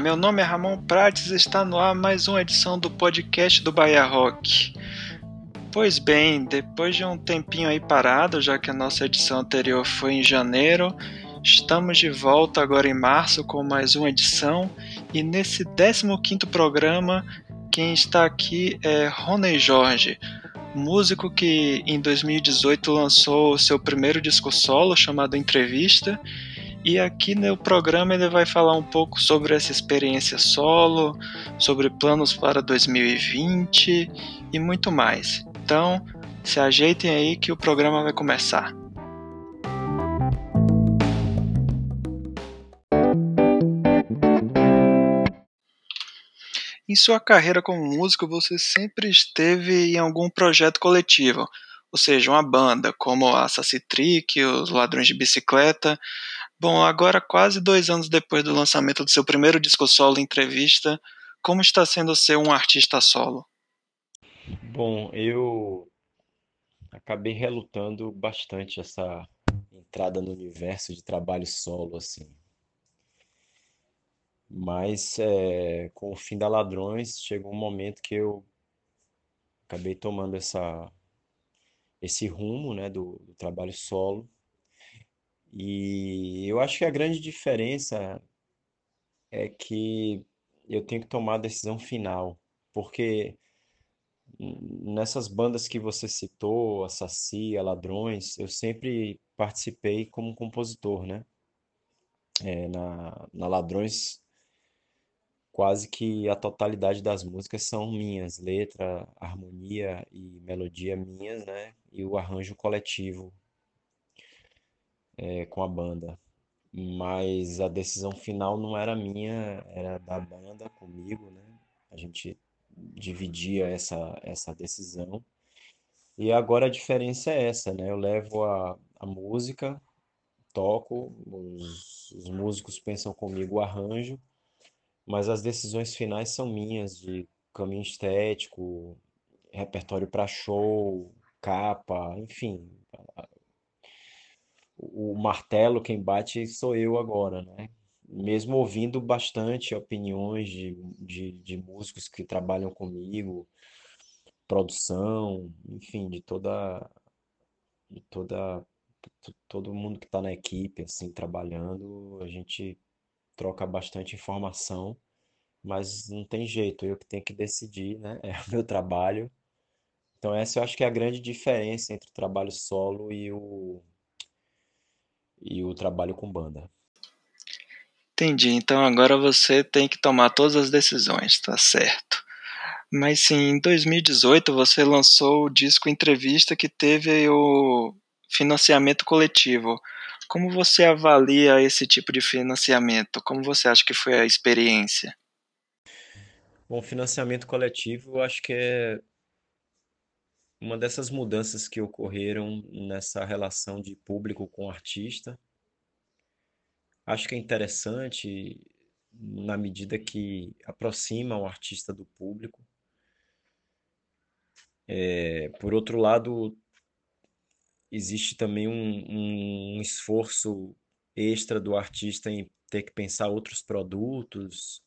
Meu nome é Ramon Prates e está no ar mais uma edição do podcast do Bahia Rock. Pois bem, depois de um tempinho aí parado, já que a nossa edição anterior foi em janeiro, estamos de volta agora em março com mais uma edição e nesse 15º programa quem está aqui é Rony Jorge, músico que em 2018 lançou seu primeiro disco solo chamado Entrevista e aqui no programa ele vai falar um pouco sobre essa experiência solo, sobre planos para 2020 e muito mais. Então, se ajeitem aí que o programa vai começar. Em sua carreira como músico, você sempre esteve em algum projeto coletivo, ou seja, uma banda, como a Saci Trick, os Ladrões de Bicicleta, Bom, agora quase dois anos depois do lançamento do seu primeiro disco solo entrevista, como está sendo ser um artista solo? Bom, eu acabei relutando bastante essa entrada no universo de trabalho solo, assim. Mas é, com o fim da Ladrões, chegou um momento que eu acabei tomando essa, esse rumo, né, do, do trabalho solo. E eu acho que a grande diferença é que eu tenho que tomar a decisão final, porque nessas bandas que você citou, a Ladrões, eu sempre participei como compositor, né? É, na, na Ladrões, quase que a totalidade das músicas são minhas, letra, harmonia e melodia minhas, né? E o arranjo coletivo é, com a banda. Mas a decisão final não era minha, era da banda comigo, né? A gente dividia essa, essa decisão. E agora a diferença é essa, né? Eu levo a, a música, toco, os, os músicos pensam comigo o arranjo, mas as decisões finais são minhas, de caminho estético, repertório para show, capa, enfim, o martelo, quem bate sou eu agora, né? Mesmo ouvindo bastante opiniões de, de, de músicos que trabalham comigo, produção, enfim, de toda, de toda, todo mundo que está na equipe, assim, trabalhando, a gente troca bastante informação, mas não tem jeito, eu que tenho que decidir, né? É o meu trabalho. Então essa eu acho que é a grande diferença entre o trabalho solo e o e o trabalho com banda. Entendi. Então agora você tem que tomar todas as decisões, tá certo. Mas sim, em 2018 você lançou o disco Entrevista que teve o financiamento coletivo. Como você avalia esse tipo de financiamento? Como você acha que foi a experiência? Bom, financiamento coletivo eu acho que é uma dessas mudanças que ocorreram nessa relação de público com artista. Acho que é interessante na medida que aproxima o artista do público. É, por outro lado, existe também um, um esforço extra do artista em ter que pensar outros produtos,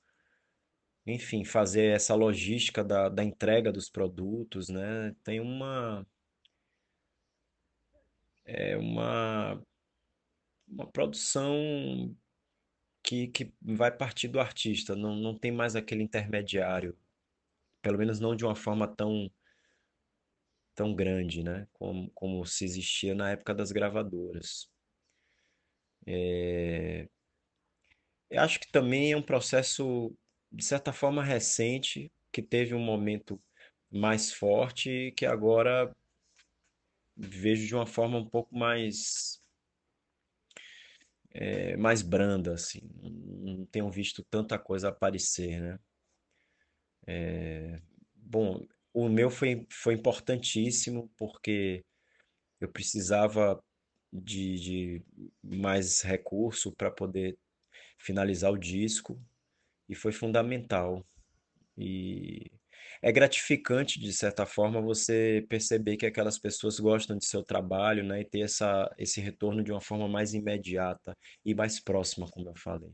enfim, fazer essa logística da, da entrega dos produtos, né? Tem uma, é uma, uma produção que, que vai partir do artista, não, não tem mais aquele intermediário, pelo menos não de uma forma tão, tão grande, né? Como, como se existia na época das gravadoras. É... Eu acho que também é um processo de certa forma recente, que teve um momento mais forte que agora vejo de uma forma um pouco mais é, mais branda, assim. Não tenho visto tanta coisa aparecer, né? É, bom, o meu foi, foi importantíssimo porque eu precisava de, de mais recurso para poder finalizar o disco e foi fundamental. E é gratificante, de certa forma, você perceber que aquelas pessoas gostam de seu trabalho, né, e ter essa, esse retorno de uma forma mais imediata e mais próxima, como eu falei.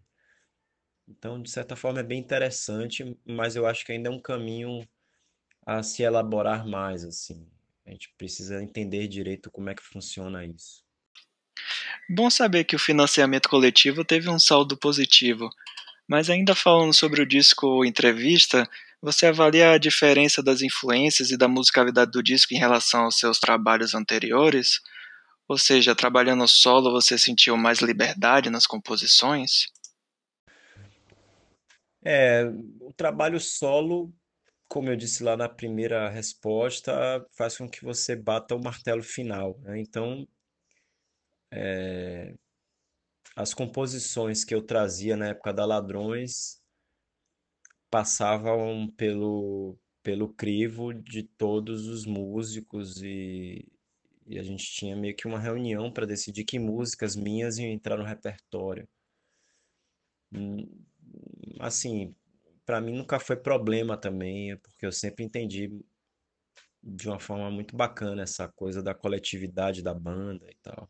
Então, de certa forma, é bem interessante, mas eu acho que ainda é um caminho a se elaborar mais, assim. A gente precisa entender direito como é que funciona isso. Bom saber que o financiamento coletivo teve um saldo positivo. Mas ainda falando sobre o disco Entrevista, você avalia a diferença das influências e da musicalidade do disco em relação aos seus trabalhos anteriores? Ou seja, trabalhando solo, você sentiu mais liberdade nas composições? É, o trabalho solo, como eu disse lá na primeira resposta, faz com que você bata o martelo final, né? Então, é, as composições que eu trazia na época da Ladrões passavam pelo, pelo crivo de todos os músicos e, e a gente tinha meio que uma reunião para decidir que músicas minhas iam entrar no repertório. Hum, Assim, para mim nunca foi problema também, porque eu sempre entendi de uma forma muito bacana essa coisa da coletividade da banda e tal.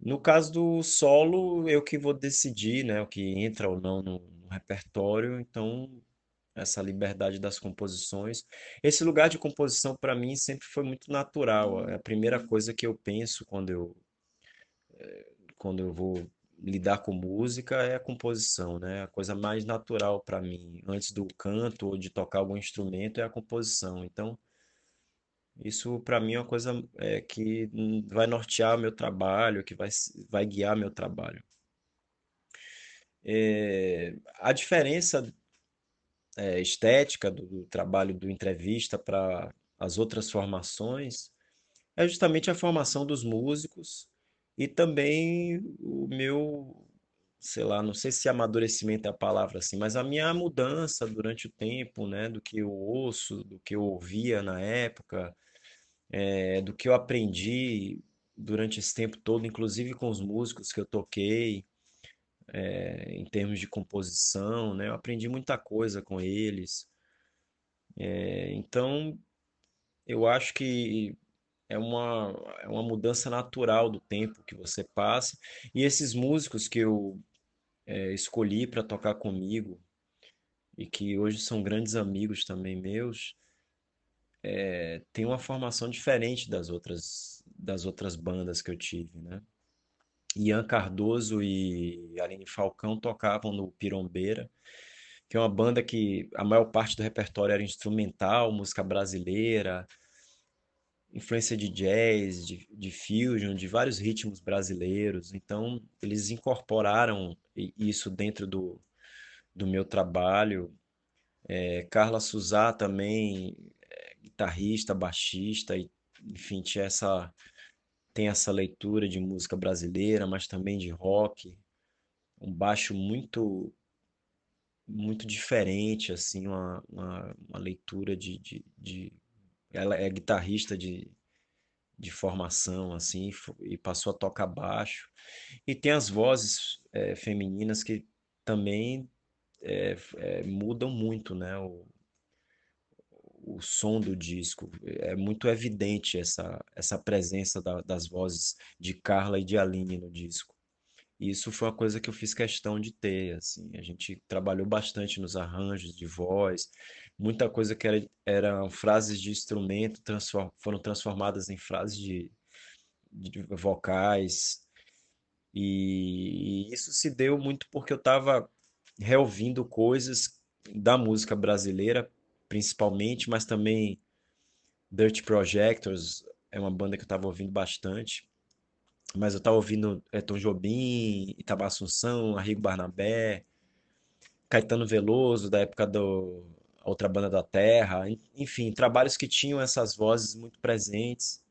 No caso do solo, eu que vou decidir, né, o que entra ou não no, no repertório, então essa liberdade das composições. Esse lugar de composição para mim sempre foi muito natural. É a primeira coisa que eu penso quando eu quando eu vou lidar com música é a composição, né? A coisa mais natural para mim, antes do canto ou de tocar algum instrumento, é a composição. Então, isso para mim é uma coisa é, que vai nortear meu trabalho, que vai, vai guiar meu trabalho. É, a diferença é, estética do, do trabalho do entrevista para as outras formações é justamente a formação dos músicos e também o meu, sei lá, não sei se amadurecimento é a palavra assim, mas a minha mudança durante o tempo, né, do que eu ouço, do que eu ouvia na época, é, do que eu aprendi durante esse tempo todo, inclusive com os músicos que eu toquei, é, em termos de composição, né, eu aprendi muita coisa com eles. É, então, eu acho que é uma, é uma mudança natural do tempo que você passa. E esses músicos que eu é, escolhi para tocar comigo e que hoje são grandes amigos também meus, é, tem uma formação diferente das outras, das outras bandas que eu tive, né? Ian Cardoso e Aline Falcão tocavam no Pirombeira, que é uma banda que a maior parte do repertório era instrumental, música brasileira, influência de jazz, de, de fusion, de vários ritmos brasileiros. Então, eles incorporaram isso dentro do, do meu trabalho. É, Carla Suzá também, guitarrista, baixista, e, enfim, tinha essa, tem essa leitura de música brasileira, mas também de rock. Um baixo muito muito diferente, assim, uma, uma, uma leitura de, de, de ela é guitarrista de, de formação, assim, e passou a tocar baixo. E tem as vozes é, femininas que também é, é, mudam muito, né? O, o som do disco. É muito evidente essa, essa presença da, das vozes de Carla e de Aline no disco. E isso foi uma coisa que eu fiz questão de ter, assim. A gente trabalhou bastante nos arranjos de voz, muita coisa que era, eram frases de instrumento transform, foram transformadas em frases de, de vocais. E, e isso se deu muito porque eu estava reouvindo coisas da música brasileira, principalmente, mas também Dirt Projectors é uma banda que eu estava ouvindo bastante. Mas eu estava ouvindo é, Tom Jobim, Itabá Assunção, Arrigo Barnabé, Caetano Veloso, da época do Outra Banda da Terra, enfim, trabalhos que tinham essas vozes muito presentes.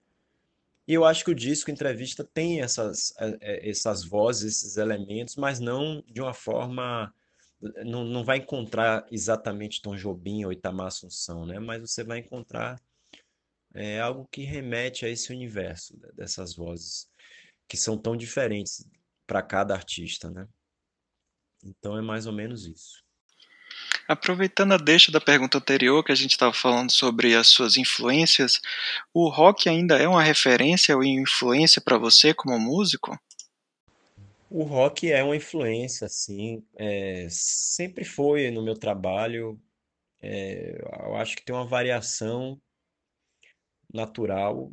E eu acho que o disco Entrevista tem essas, é, é, essas vozes, esses elementos, mas não de uma forma. Não, não vai encontrar exatamente Tom Jobim ou Itamar Assunção, né? mas você vai encontrar é, algo que remete a esse universo dessas vozes, que são tão diferentes para cada artista. Né? Então é mais ou menos isso. Aproveitando a deixa da pergunta anterior, que a gente estava falando sobre as suas influências, o rock ainda é uma referência ou influência para você como músico? O rock é uma influência, assim, é, sempre foi no meu trabalho. é, eu acho que tem uma variação natural.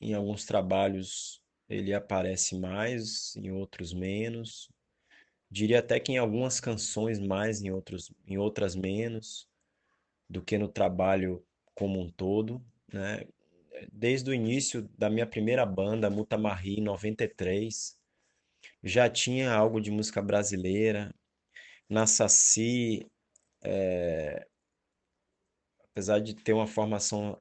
Em alguns trabalhos ele aparece mais, em outros menos. Diria até que em algumas canções mais, em outros, em outras menos, do que no trabalho como um todo, né? Desde o início da minha primeira banda, Mutamarri, em 93, já tinha algo de música brasileira. Na Saci, apesar de ter uma formação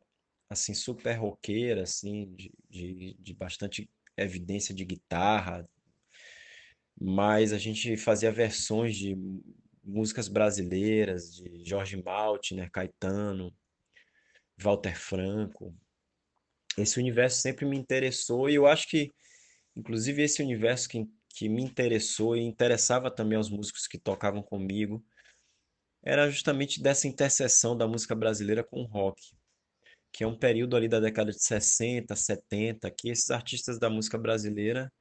assim super roqueira, assim, de, de, de bastante evidência de guitarra, mas a gente fazia versões de músicas brasileiras, de Jorge Maltner, Caetano, Walter Franco. Esse universo sempre me interessou e eu acho que, inclusive, esse universo que, que me interessou e interessava também aos músicos que tocavam comigo, era justamente dessa interseção da música brasileira com o rock, que é um período ali da década de 60, 70, que esses artistas da música brasileira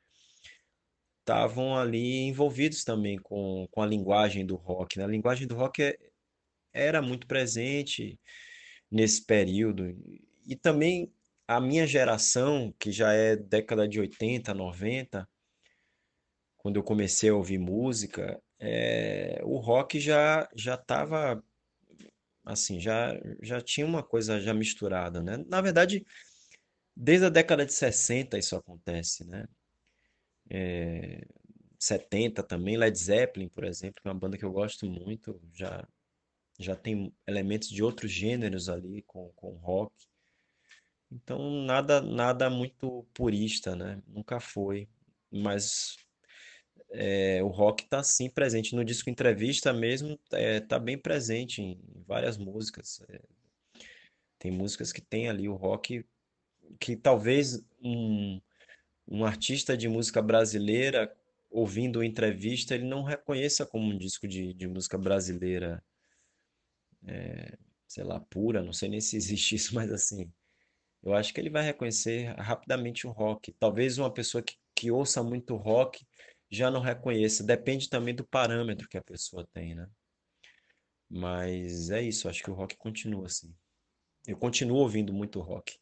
estavam ali envolvidos também com, com a linguagem do rock, né? A linguagem do rock é- era muito presente nesse período. E também a minha geração, que já é década de 80, 90, quando eu comecei a ouvir música, é, o rock já já estava assim, já já tinha uma coisa já misturada, né? Na verdade, desde a década de 60 isso acontece, né? 70 também, Led Zeppelin, por exemplo, que é uma banda que eu gosto muito, já já tem elementos de outros gêneros ali com, com rock. Então, nada nada muito purista, né? Nunca foi. Mas é, o rock tá sim presente. No disco Entrevista mesmo, é, tá bem presente em várias músicas. É, tem músicas que tem ali o rock que talvez um, um artista de música brasileira ouvindo entrevista, ele não reconheça como um disco de, de música brasileira, sei lá, pura, não sei nem se existe isso, mas assim, eu acho que ele vai reconhecer rapidamente o rock. Talvez uma pessoa que, que ouça muito rock já não reconheça, depende também do parâmetro que a pessoa tem, né? Mas é isso, acho que o rock continua assim. Eu continuo ouvindo muito rock.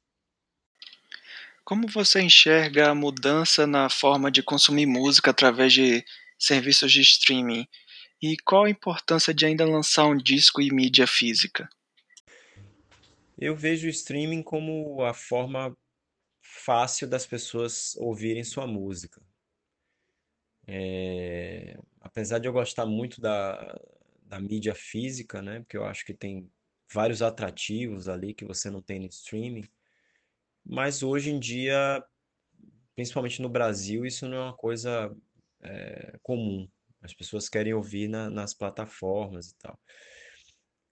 Como você enxerga a mudança na forma de consumir música através de serviços de streaming? E qual a importância de ainda lançar um disco e mídia física? Eu vejo o streaming como a forma fácil das pessoas ouvirem sua música. É, apesar de eu gostar muito da, da mídia física, né? Porque eu acho que tem vários atrativos ali que você não tem no streaming. Mas hoje em dia, principalmente no Brasil, isso não é uma coisa é, comum. As pessoas querem ouvir na- nas plataformas e tal.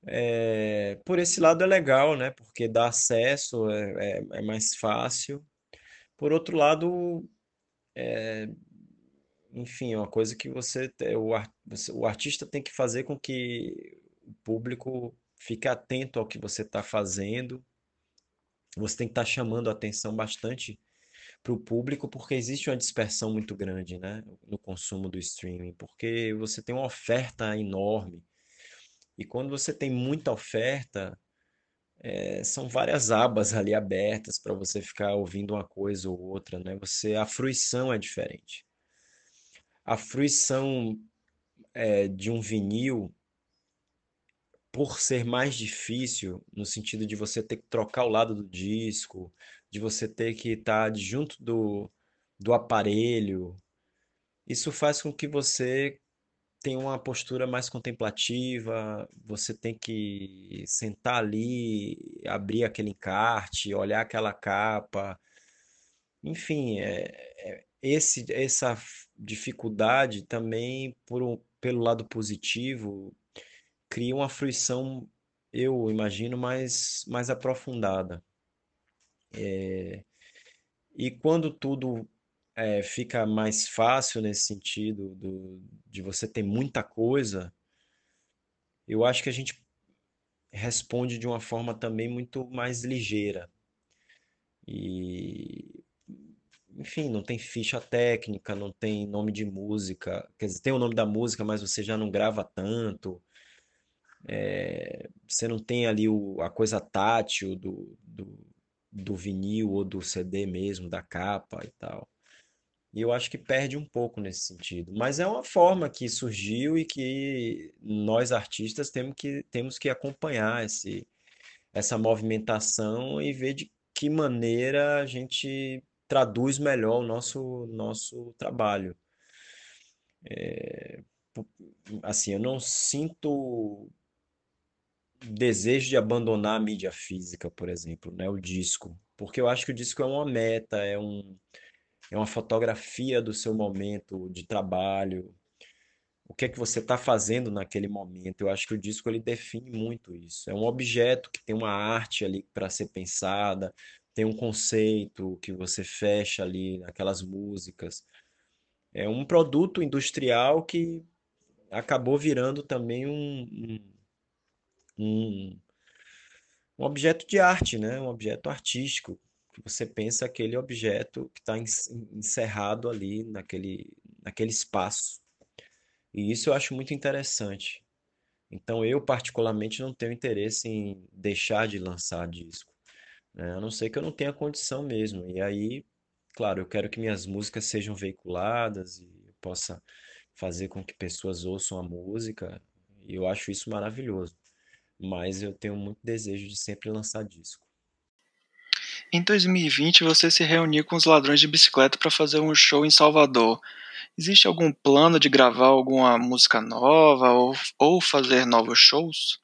É, por esse lado é legal, né? Porque dá acesso, é, é, é mais fácil. Por outro lado, enfim, é uma coisa que você, o, o artista tem que fazer com que o público fique atento ao que você está fazendo. Você tem que estar chamando a atenção bastante para o público, porque existe uma dispersão muito grande, né, no consumo do streaming, porque você tem uma oferta enorme. E quando você tem muita oferta, eh, são várias abas ali abertas para você ficar ouvindo uma coisa ou outra, né? Você, a fruição é diferente. A fruição eh, de um vinil, por ser mais difícil, no sentido de você ter que trocar o lado do disco, de você ter que estar junto do, do aparelho, isso faz com que você tenha uma postura mais contemplativa, você tem que sentar ali, abrir aquele encarte, olhar aquela capa, enfim, é, é- esse, essa dificuldade também, por um- pelo lado positivo, cria uma fruição, eu imagino, mais, mais aprofundada. E quando tudo é, fica mais fácil nesse sentido do, de você ter muita coisa, eu acho que a gente responde de uma forma também muito mais ligeira. E, enfim, não tem ficha técnica, não tem nome de música. Quer dizer, tem o nome da música, mas você já não grava tanto. É, você não tem ali o, a coisa tátil do, do, do vinil ou do CD mesmo, da capa e tal. E eu acho que perde um pouco nesse sentido. Mas é uma forma que surgiu e que nós artistas temos que, temos que acompanhar esse, essa movimentação e ver de que maneira a gente traduz melhor o nosso, nosso trabalho. É, assim, eu não sinto desejo de abandonar a mídia física, por exemplo, né, o disco, porque eu acho que o disco é uma meta, é um, é uma fotografia do seu momento de trabalho, o que é que você está fazendo naquele momento. Eu acho que o disco ele define muito isso. É um objeto que tem uma arte ali para ser pensada, tem um conceito que você fecha ali naquelas músicas. É um produto industrial que acabou virando também um, um, um, um objeto de arte, né? Um objeto artístico. Que você pensa aquele objeto que está encerrado ali naquele, naquele espaço. E isso eu acho muito interessante. Então eu particularmente não tenho interesse em deixar de lançar disco, né? A não ser que eu não tenha condição mesmo. E aí, claro, eu quero que minhas músicas sejam veiculadas e eu possa fazer com que pessoas ouçam a música. E eu acho isso maravilhoso. Mas eu tenho muito desejo de sempre lançar disco. Em 2020, você se reuniu com os ladrões de bicicleta para fazer um show em Salvador. Existe algum plano de gravar alguma música nova ou, ou fazer novos shows?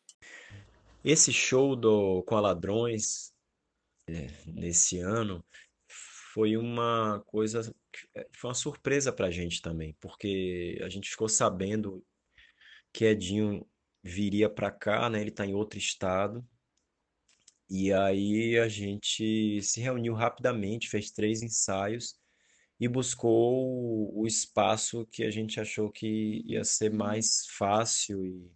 Esse show do com a Ladrões é, nesse ano foi uma coisa, é, foi uma surpresa pra gente também, porque a gente ficou sabendo que Edinho viria pra cá, né? Ele tá em outro estado. E aí a gente se reuniu rapidamente, fez três ensaios e buscou o espaço que a gente achou que ia ser mais fácil e,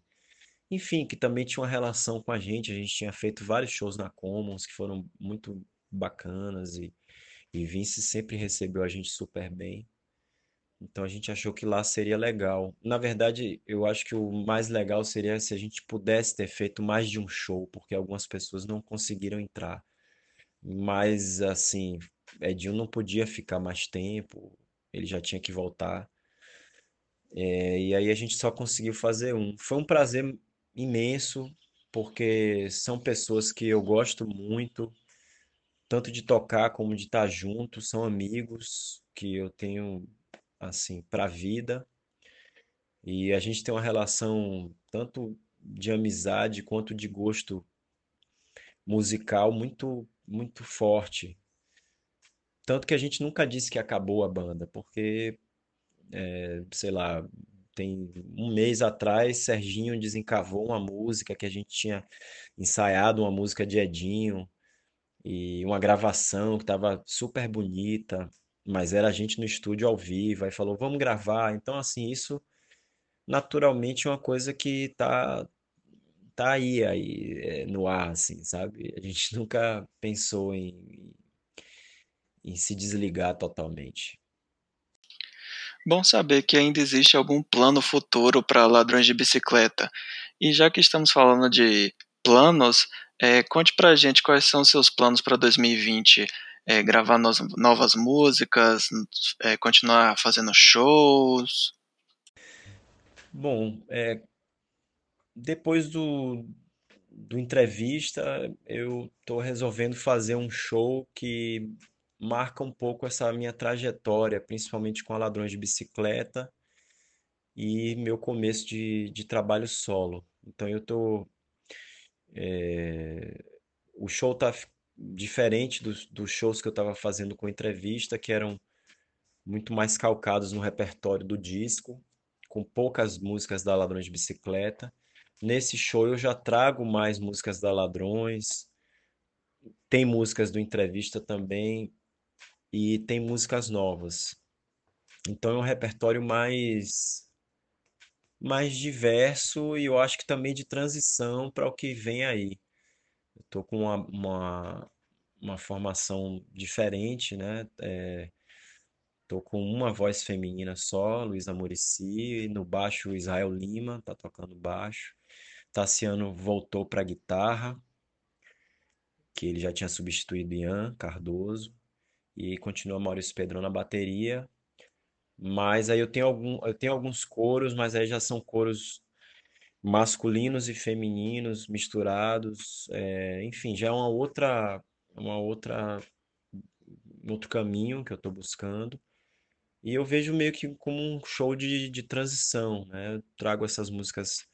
enfim, que também tinha uma relação com a gente. A gente tinha feito vários shows na Commons que foram muito bacanas e, e Vince sempre recebeu a gente super bem. Então a gente achou que lá seria legal. Na verdade, eu acho que o mais legal seria se a gente pudesse ter feito mais de um show, porque algumas pessoas não conseguiram entrar. Mas assim, Edinho não podia ficar mais tempo, ele já tinha que voltar. É, e aí a gente só conseguiu fazer um. Foi um prazer imenso, porque são pessoas que eu gosto muito, tanto de tocar como de estar junto, são amigos que eu tenho assim para a vida. E a gente tem uma relação tanto de amizade quanto de gosto musical muito muito forte. Tanto que a gente nunca disse que acabou a banda, porque, é, sei lá, tem um mês atrás, Serginho desencavou uma música que a gente tinha ensaiado, uma música de Edinho, e uma gravação que estava super bonita, mas era a gente no estúdio ao vivo, aí falou, vamos gravar. Então, assim, isso naturalmente é uma coisa que tá, tá aí, aí é, no ar, assim, sabe? A gente nunca pensou em em se desligar totalmente. Bom saber que ainda existe algum plano futuro para ladrões de bicicleta. E já que estamos falando de planos, é, conte pra gente quais são seus planos para 2020. É, gravar no, novas músicas, é, continuar fazendo shows? Bom, é, depois do, do entrevista, eu estou resolvendo fazer um show que marca um pouco essa minha trajetória, principalmente com a Ladrões de Bicicleta e meu começo de, de trabalho solo. Então eu tô. é, o show tá diferente dos, dos shows que eu estava fazendo com entrevista, que eram muito mais calcados no repertório do disco, com poucas músicas da Ladrões de Bicicleta. Nesse show eu já trago mais músicas da Ladrões, tem músicas do entrevista também, e tem músicas novas. Então é um repertório mais mais diverso e eu acho que também de transição para o que vem aí. Eu tô com uma, uma, uma formação diferente, né? É, Tô com uma voz feminina só, Luísa Muricy, no baixo Israel Lima, tá tocando baixo. Tassiano voltou para guitarra, que ele já tinha substituído Ian Cardoso, e continua Maurício Pedrão na bateria. Mas aí eu tenho algum, eu tenho alguns coros, mas aí já são coros masculinos e femininos misturados, é, enfim, já é uma outra, uma outra, um outro caminho que eu estou buscando. E eu vejo meio que como um show de, de transição, né? Eu trago essas músicas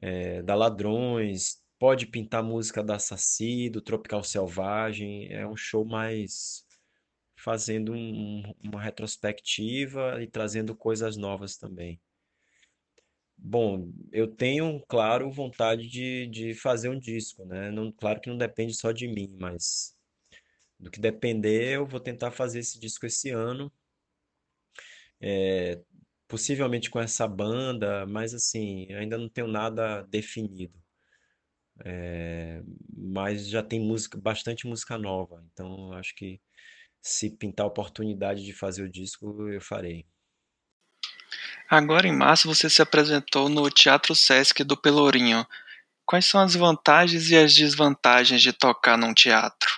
é, da Ladrões, pode pintar música da Saci, do Tropical Selvagem, é um show mais fazendo um- uma retrospectiva e trazendo coisas novas também. Bom, eu tenho, claro, vontade de, de fazer um disco, né? Não, claro que não depende só de mim, mas do que depender, eu vou tentar fazer esse disco esse ano, é, possivelmente com essa banda, mas assim, ainda não tenho nada definido. É, mas já tem música, bastante música nova, então acho que se pintar a oportunidade de fazer o disco, eu farei. Agora em março você se apresentou no Teatro Sesc do Pelourinho. Quais são as vantagens e as desvantagens de tocar num teatro?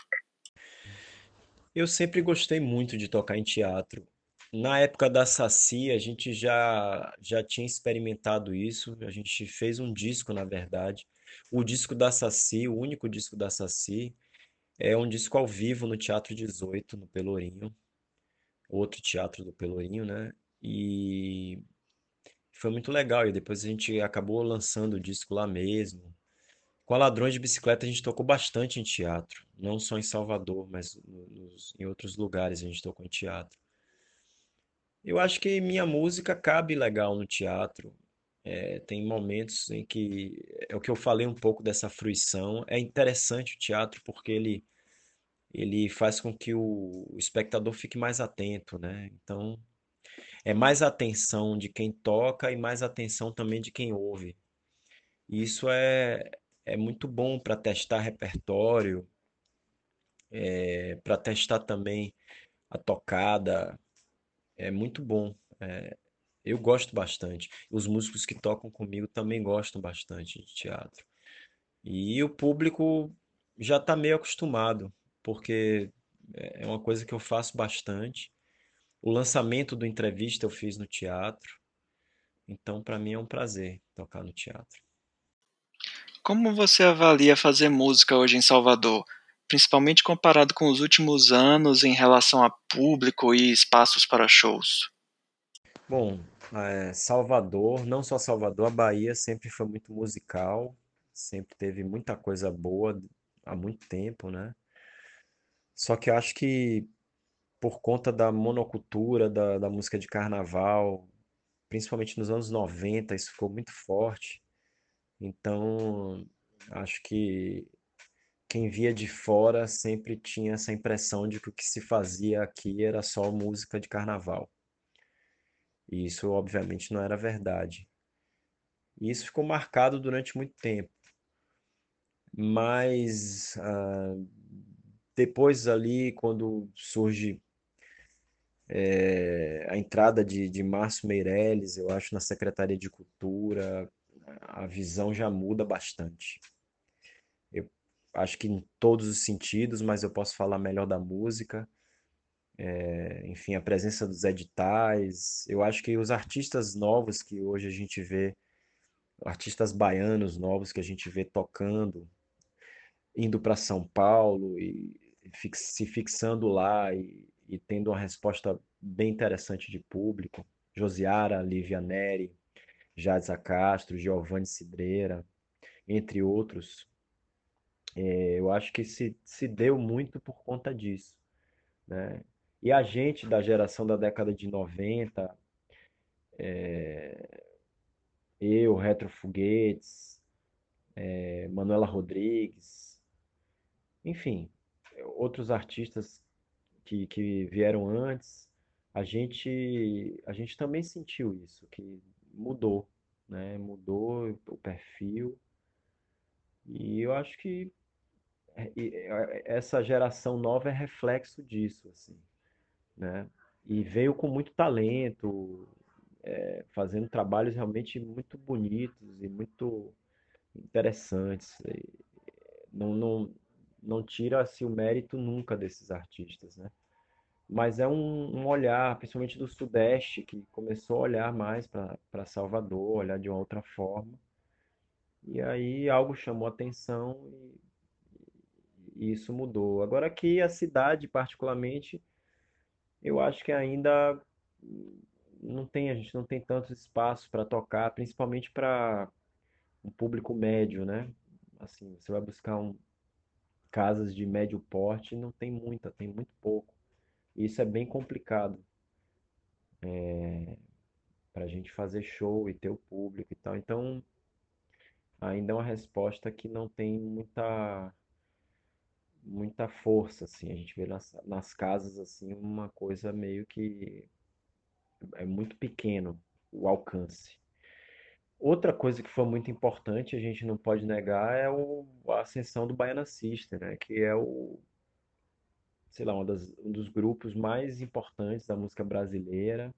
Eu sempre gostei muito de tocar em teatro. Na época da Saci, a gente já já tinha experimentado isso. A gente fez um disco, na verdade. O disco da Saci, o único disco da Saci, é um disco ao vivo no Teatro 18, no Pelourinho, outro teatro do Pelourinho, né? E foi muito legal. E depois a gente acabou lançando o disco lá mesmo. Com a Ladrões de Bicicleta a gente tocou bastante em teatro, não só em Salvador, mas no- nos- em outros lugares a gente tocou em teatro. Eu acho que minha música cabe legal no teatro. É, tem momentos em que é o que eu falei um pouco dessa fruição. É interessante o teatro porque ele ele faz com que o, o espectador fique mais atento, né? Então, é mais atenção de quem toca e mais atenção também de quem ouve. Isso é, é muito bom para testar repertório, para testar também a tocada. É muito bom. É, eu gosto bastante. Os músicos que tocam comigo também gostam bastante de teatro. E o público já está meio acostumado, porque é é uma coisa que eu faço bastante. O lançamento do entrevista eu fiz no teatro, então para mim é um prazer tocar no teatro. Como você avalia fazer música hoje em Salvador, principalmente comparado com os últimos anos em relação a público e espaços para shows? Bom, é, Salvador, não só Salvador, a Bahia sempre foi muito musical, sempre teve muita coisa boa há muito tempo, né? Só que eu acho que por conta da monocultura da, da música de carnaval, principalmente nos anos 90, isso ficou muito forte. Então, acho que quem via de fora sempre tinha essa impressão de que o que se fazia aqui era só música de carnaval. E isso, obviamente, não era verdade. E isso ficou marcado durante muito tempo. Mas ah, depois ali, quando surge eh, a entrada de, de Márcio Meirelles, eu acho, na Secretaria de Cultura, a visão já muda bastante. Eu acho que em todos os sentidos, mas eu posso falar melhor da música. Eh, Enfim, a presença dos editais. Eu acho que os artistas novos que hoje a gente vê, artistas baianos novos que a gente vê tocando, indo para São Paulo e fix- se fixando lá e, e tendo uma resposta bem interessante de público. Josiara, Lívia Neri, Jadsa Castro, Giovanni Cidreira, entre outros. É, Eu acho que se, se deu muito por conta disso, né? E a gente da geração da década de 90, eu, Retro Foguetes, eh, Manuela Rodrigues, enfim, outros artistas que, que vieram antes, a gente, a gente também sentiu isso, que mudou, né? Mudou o perfil. E eu acho que é, e, é, essa geração nova é reflexo disso, assim, né? e veio com muito talento, é, fazendo trabalhos realmente muito bonitos e muito interessantes. E não, não, não tira-se o mérito nunca desses artistas, né? Mas é um, um olhar, principalmente do Sudeste, que começou a olhar mais para Salvador, olhar de uma outra forma. E aí algo chamou atenção e, e isso mudou. Agora aqui a cidade, particularmente, eu acho que ainda não tem, a gente não tem tanto espaço para tocar, principalmente para um público médio, né? Assim, você vai buscar um, casas de médio porte, não tem muita, tem muito pouco. Isso é bem complicado é, para a gente fazer show e ter o público e tal. Então, ainda é uma resposta que não tem muita muita força, assim. A gente vê nas, nas casas, assim, uma coisa meio que é muito pequeno o alcance. Outra coisa que foi muito importante, a gente não pode negar, é o, a ascensão do Baiana System, né? Que é o, sei lá, um, das, um dos grupos mais importantes da música brasileira,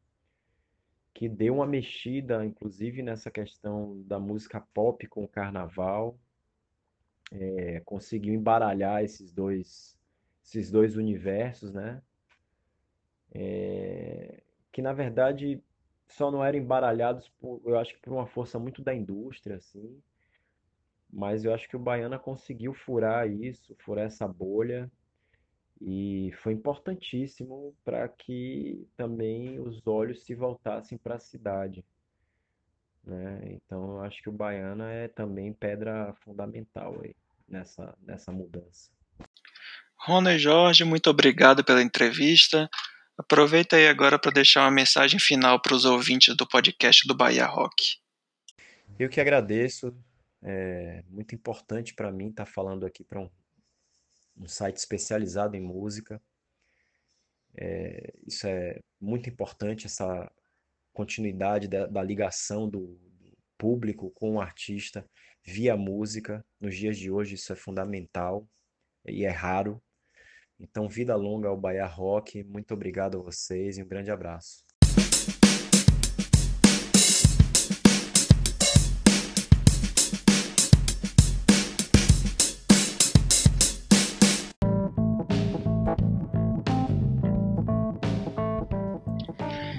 que deu uma mexida, inclusive, nessa questão da música pop com o carnaval, é, conseguiu embaralhar esses dois, esses dois universos, né? É, que na verdade só não eram embaralhados, por, eu acho que por uma força muito da indústria, assim. Mas eu acho que o Baiana conseguiu furar isso, furar essa bolha, e foi importantíssimo para que também os olhos se voltassem para a cidade. Né? Então, eu acho que o Baiana é também pedra fundamental aí nessa, nessa mudança. Rony Jorge, muito obrigado pela entrevista. Aproveita aí agora para deixar uma mensagem final para os ouvintes do podcast do Bahia Rock. Eu que agradeço. É muito importante para mim estar tá falando aqui para um, um, site especializado em música. É, isso é muito importante, essa continuidade da, da ligação do, do público com o artista via música. Nos dias de hoje isso é fundamental e é raro. Então, vida longa ao Bahia Rock. Muito obrigado a vocês e um grande abraço.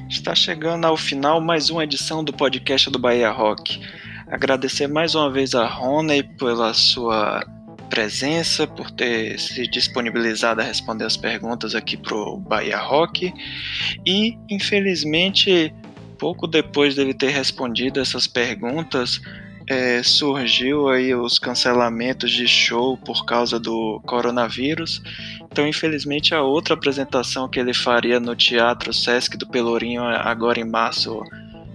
Está chegando ao final mais uma edição do podcast do Bahia Rock. Agradecer mais uma vez a Rony pela sua presença, por ter se disponibilizado a responder as perguntas aqui pro Bahia Rock. E, infelizmente, pouco depois dele ter respondido essas perguntas, é, surgiu aí os cancelamentos de show por causa do coronavírus. Então, infelizmente, a outra apresentação que ele faria no Teatro Sesc do Pelourinho agora em março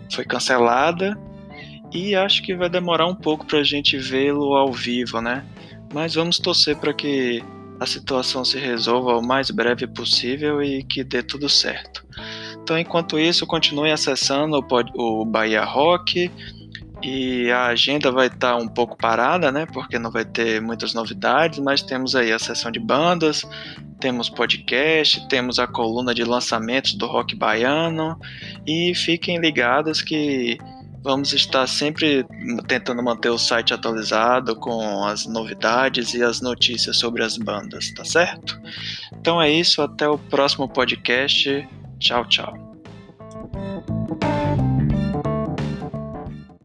foi cancelada. E acho que vai demorar um pouco para a gente vê-lo ao vivo, né? Mas vamos torcer para que a situação se resolva o mais breve possível e que dê tudo certo. Então, enquanto isso, continue acessando o, o Bahia Rock e a agenda vai estar tá um pouco parada, né? Porque não vai ter muitas novidades, mas temos aí a sessão de bandas, temos podcast, temos a coluna de lançamentos do rock baiano e fiquem ligados que Vamos estar sempre tentando manter o site atualizado com as novidades e as notícias sobre as bandas, tá certo? Então é isso, até o próximo podcast. Tchau, tchau.